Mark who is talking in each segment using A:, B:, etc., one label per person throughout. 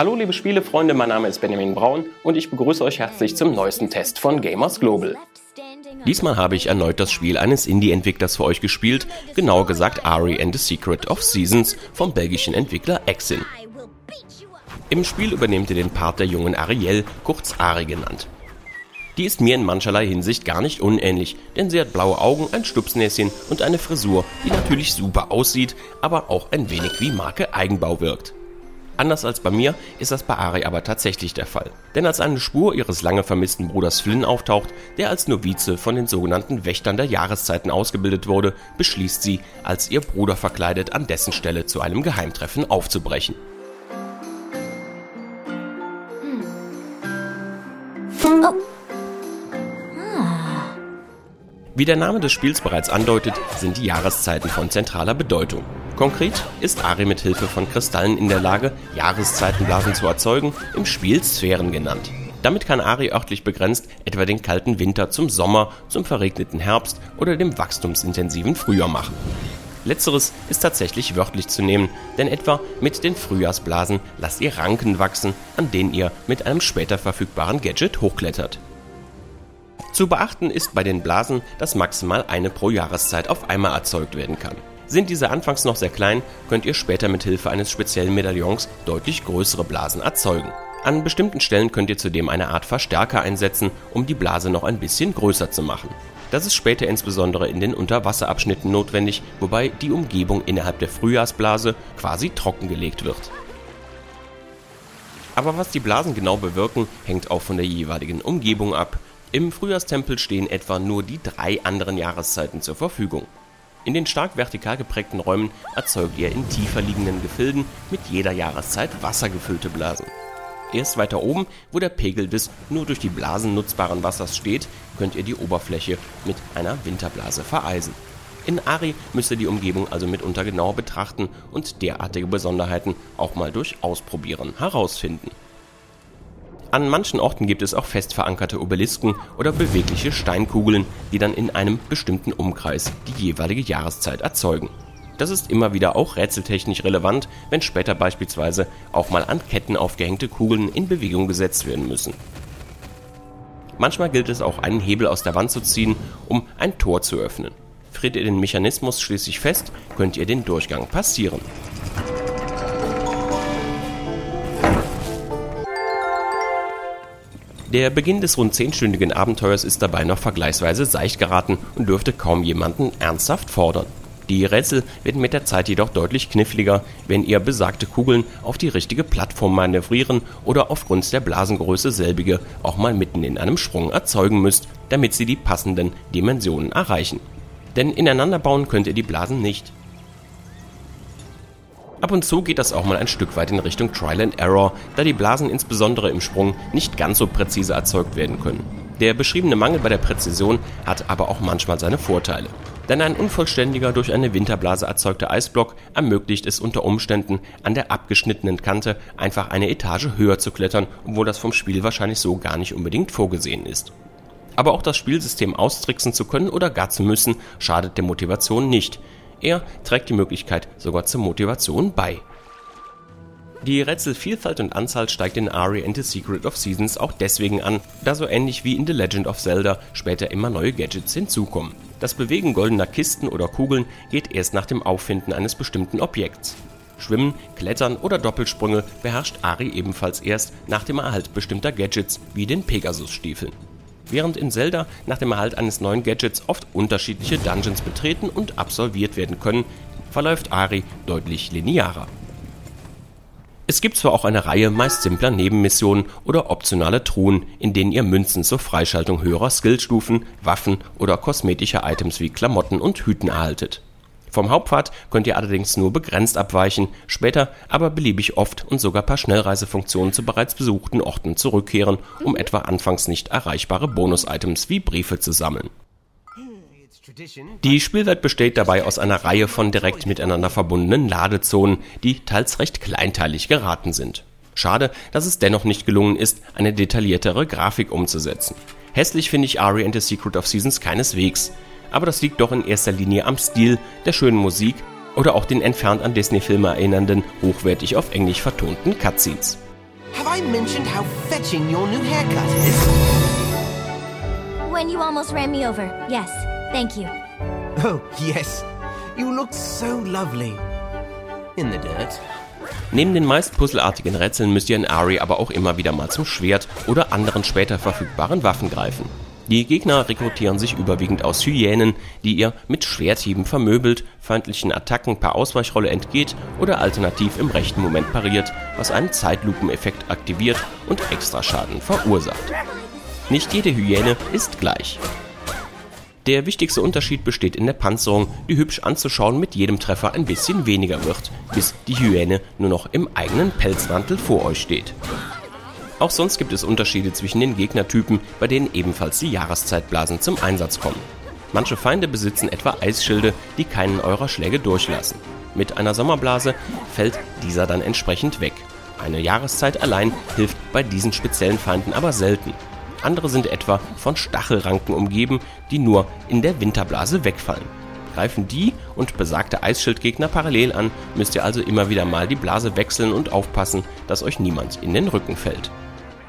A: Hallo liebe Spielefreunde, mein Name ist Benjamin Braun und ich begrüße euch herzlich zum neuesten Test von Gamers Global. Diesmal habe ich erneut das Spiel eines Indie-Entwicklers für euch gespielt, genauer gesagt Ari and the Secret of Seasons vom belgischen Entwickler Exin. Im Spiel übernehmt ihr den Part der jungen Ariel, kurz Ari genannt. Die ist mir in mancherlei Hinsicht gar nicht unähnlich, denn sie hat blaue Augen, ein Stupsnäschen und eine Frisur, die natürlich super aussieht, aber auch ein wenig wie Marke Eigenbau wirkt. Anders als bei mir ist das bei Ari aber tatsächlich der Fall. Denn als eine Spur ihres lange vermissten Bruders Flynn auftaucht, der als Novize von den sogenannten Wächtern der Jahreszeiten ausgebildet wurde, beschließt sie, als ihr Bruder verkleidet an dessen Stelle zu einem Geheimtreffen aufzubrechen. Oh. Wie der Name des Spiels bereits andeutet, sind die Jahreszeiten von zentraler Bedeutung. Konkret ist Ari mit Hilfe von Kristallen in der Lage, Jahreszeitenblasen zu erzeugen, im Spiel Sphären genannt. Damit kann Ari örtlich begrenzt etwa den kalten Winter zum Sommer, zum verregneten Herbst oder dem wachstumsintensiven Frühjahr machen. Letzteres ist tatsächlich wörtlich zu nehmen, denn etwa mit den Frühjahrsblasen lasst ihr Ranken wachsen, an denen ihr mit einem später verfügbaren Gadget hochklettert. Zu beachten ist bei den Blasen, dass maximal eine pro Jahreszeit auf einmal erzeugt werden kann. Sind diese anfangs noch sehr klein, könnt ihr später mit Hilfe eines speziellen Medaillons deutlich größere Blasen erzeugen. An bestimmten Stellen könnt ihr zudem eine Art Verstärker einsetzen, um die Blase noch ein bisschen größer zu machen. Das ist später insbesondere in den Unterwasserabschnitten notwendig, wobei die Umgebung innerhalb der Frühjahrsblase quasi trockengelegt wird. Aber was die Blasen genau bewirken, hängt auch von der jeweiligen Umgebung ab. Im Frühjahrstempel stehen etwa nur die drei anderen Jahreszeiten zur Verfügung. In den stark vertikal geprägten Räumen erzeugt ihr in tiefer liegenden Gefilden mit jeder Jahreszeit wassergefüllte Blasen. Erst weiter oben, wo der Pegel des nur durch die Blasen nutzbaren Wassers steht, könnt ihr die Oberfläche mit einer Winterblase vereisen. In Ari müsst ihr die Umgebung also mitunter genauer betrachten und derartige Besonderheiten auch mal durch Ausprobieren herausfinden. An manchen Orten gibt es auch fest verankerte Obelisken oder bewegliche Steinkugeln, die dann in einem bestimmten Umkreis die jeweilige Jahreszeit erzeugen. Das ist immer wieder auch rätseltechnisch relevant, wenn später beispielsweise auch mal an Ketten aufgehängte Kugeln in Bewegung gesetzt werden müssen. Manchmal gilt es auch einen Hebel aus der Wand zu ziehen, um ein Tor zu öffnen. Friert ihr den Mechanismus schließlich fest, könnt ihr den Durchgang passieren. Der Beginn des rund zehnstündigen Abenteuers ist dabei noch vergleichsweise seicht geraten und dürfte kaum jemanden ernsthaft fordern. Die Rätsel werden mit der Zeit jedoch deutlich kniffliger, wenn ihr besagte Kugeln auf die richtige Plattform manövrieren oder aufgrund der Blasengröße selbige auch mal mitten in einem Sprung erzeugen müsst, damit sie die passenden Dimensionen erreichen. Denn ineinander bauen könnt ihr die Blasen nicht. Ab und zu geht das auch mal ein Stück weit in Richtung Trial and Error, da die Blasen insbesondere im Sprung nicht ganz so präzise erzeugt werden können. Der beschriebene Mangel bei der Präzision hat aber auch manchmal seine Vorteile. Denn ein unvollständiger durch eine Winterblase erzeugter Eisblock ermöglicht es unter Umständen, an der abgeschnittenen Kante einfach eine Etage höher zu klettern, obwohl das vom Spiel wahrscheinlich so gar nicht unbedingt vorgesehen ist. Aber auch das Spielsystem austricksen zu können oder gar zu müssen, schadet der Motivation nicht. Er trägt die Möglichkeit sogar zur Motivation bei. Die Rätselvielfalt und Anzahl steigt in Ari and the Secret of Seasons auch deswegen an, da so ähnlich wie in The Legend of Zelda später immer neue Gadgets hinzukommen. Das Bewegen goldener Kisten oder Kugeln geht erst nach dem Auffinden eines bestimmten Objekts. Schwimmen, Klettern oder Doppelsprünge beherrscht Ari ebenfalls erst nach dem Erhalt bestimmter Gadgets wie den Pegasus-Stiefeln. Während in Zelda nach dem Erhalt eines neuen Gadgets oft unterschiedliche Dungeons betreten und absolviert werden können, verläuft Ari deutlich linearer. Es gibt zwar auch eine Reihe meist simpler Nebenmissionen oder optionale Truhen, in denen ihr Münzen zur Freischaltung höherer Skillstufen, Waffen oder kosmetischer Items wie Klamotten und Hüten erhaltet. Vom Hauptpfad könnt ihr allerdings nur begrenzt abweichen, später aber beliebig oft und sogar per Schnellreisefunktion zu bereits besuchten Orten zurückkehren, um etwa anfangs nicht erreichbare Bonus-Items wie Briefe zu sammeln. Die Spielwelt besteht dabei aus einer Reihe von direkt miteinander verbundenen Ladezonen, die teils recht kleinteilig geraten sind. Schade, dass es dennoch nicht gelungen ist, eine detailliertere Grafik umzusetzen. Hässlich finde ich Ari and the Secret of Seasons keineswegs aber das liegt doch in erster Linie am Stil, der schönen Musik oder auch den entfernt an Disney-Filme erinnernden, hochwertig auf Englisch vertonten Cutscenes.
B: have I mentioned how fetching your new haircut is?
C: When you almost ran me over. Yes, thank you.
B: Oh, yes. You look so lovely. In the dirt.
A: Neben den meist puzzelartigen Rätseln müsst ihr in Ari aber auch immer wieder mal zum Schwert oder anderen später verfügbaren Waffen greifen. Die Gegner rekrutieren sich überwiegend aus Hyänen, die ihr mit Schwerthieben vermöbelt, feindlichen Attacken per Ausweichrolle entgeht oder alternativ im rechten Moment pariert, was einen Zeitlupeneffekt aktiviert und Extraschaden verursacht. Nicht jede Hyäne ist gleich. Der wichtigste Unterschied besteht in der Panzerung, die hübsch anzuschauen mit jedem Treffer ein bisschen weniger wird, bis die Hyäne nur noch im eigenen Pelzmantel vor euch steht. Auch sonst gibt es Unterschiede zwischen den Gegnertypen, bei denen ebenfalls die Jahreszeitblasen zum Einsatz kommen. Manche Feinde besitzen etwa Eisschilde, die keinen eurer Schläge durchlassen. Mit einer Sommerblase fällt dieser dann entsprechend weg. Eine Jahreszeit allein hilft bei diesen speziellen Feinden aber selten. Andere sind etwa von Stachelranken umgeben, die nur in der Winterblase wegfallen. Greifen die und besagte Eisschildgegner parallel an, müsst ihr also immer wieder mal die Blase wechseln und aufpassen, dass euch niemand in den Rücken fällt.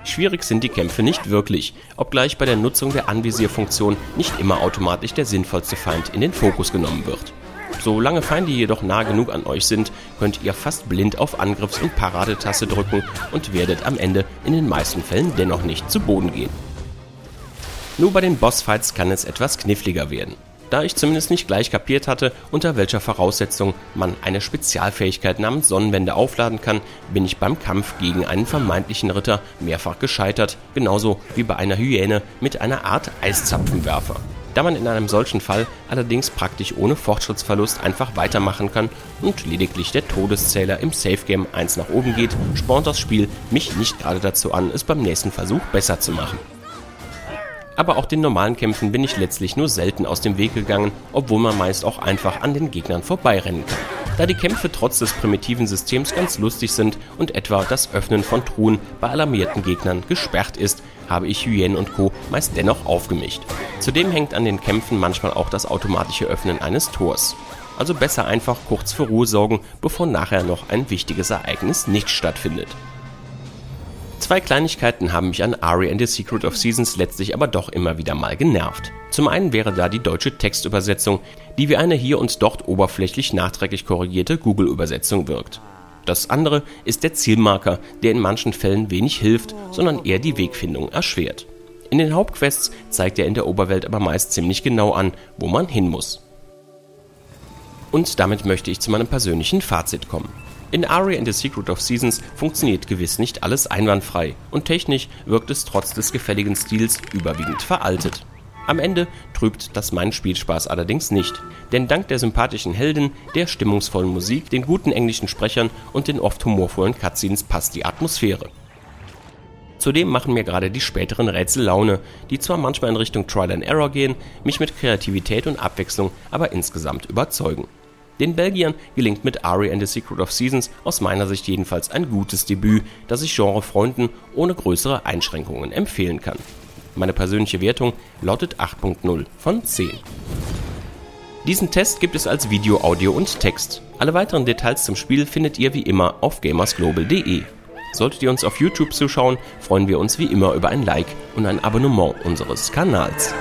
A: Schwierig sind die Kämpfe nicht wirklich, obgleich bei der Nutzung der Anvisierfunktion nicht immer automatisch der sinnvollste Feind in den Fokus genommen wird. Solange Feinde jedoch nah genug an euch sind, könnt ihr fast blind auf Angriffs- und Paradetaste drücken und werdet am Ende in den meisten Fällen dennoch nicht zu Boden gehen. Nur bei den Bossfights kann es etwas kniffliger werden da ich zumindest nicht gleich kapiert hatte, unter welcher Voraussetzung man eine Spezialfähigkeit namens Sonnenwende aufladen kann, bin ich beim Kampf gegen einen vermeintlichen Ritter mehrfach gescheitert, genauso wie bei einer Hyäne mit einer Art Eiszapfenwerfer. Da man in einem solchen Fall allerdings praktisch ohne Fortschrittsverlust einfach weitermachen kann und lediglich der Todeszähler im Safe Game 1 nach oben geht, spornt das Spiel mich nicht gerade dazu an, es beim nächsten Versuch besser zu machen aber auch den normalen Kämpfen bin ich letztlich nur selten aus dem Weg gegangen, obwohl man meist auch einfach an den Gegnern vorbeirennen kann. Da die Kämpfe trotz des primitiven Systems ganz lustig sind und etwa das Öffnen von Truhen bei alarmierten Gegnern gesperrt ist, habe ich Hyänen und Co. meist dennoch aufgemischt. Zudem hängt an den Kämpfen manchmal auch das automatische Öffnen eines Tors. Also besser einfach kurz für Ruhe sorgen, bevor nachher noch ein wichtiges Ereignis nicht stattfindet. Zwei Kleinigkeiten haben mich an Ari and the Secret of Seasons letztlich aber doch immer wieder mal genervt. Zum einen wäre da die deutsche Textübersetzung, die wie eine hier und dort oberflächlich nachträglich korrigierte Google-Übersetzung wirkt. Das andere ist der Zielmarker, der in manchen Fällen wenig hilft, sondern eher die Wegfindung erschwert. In den Hauptquests zeigt er in der Oberwelt aber meist ziemlich genau an, wo man hin muss. Und damit möchte ich zu meinem persönlichen Fazit kommen. In Ari and the Secret of Seasons funktioniert gewiss nicht alles einwandfrei und technisch wirkt es trotz des gefälligen Stils überwiegend veraltet. Am Ende trübt das meinen Spielspaß allerdings nicht, denn dank der sympathischen Helden, der stimmungsvollen Musik, den guten englischen Sprechern und den oft humorvollen Cutscenes passt die Atmosphäre. Zudem machen mir gerade die späteren Rätsel Laune, die zwar manchmal in Richtung Trial and Error gehen, mich mit Kreativität und Abwechslung aber insgesamt überzeugen. Den Belgiern gelingt mit Ari and the Secret of Seasons aus meiner Sicht jedenfalls ein gutes Debüt, das ich Genrefreunden ohne größere Einschränkungen empfehlen kann. Meine persönliche Wertung lautet 8.0 von 10. Diesen Test gibt es als Video, Audio und Text. Alle weiteren Details zum Spiel findet ihr wie immer auf gamersglobal.de. Solltet ihr uns auf YouTube zuschauen, freuen wir uns wie immer über ein Like und ein Abonnement unseres Kanals.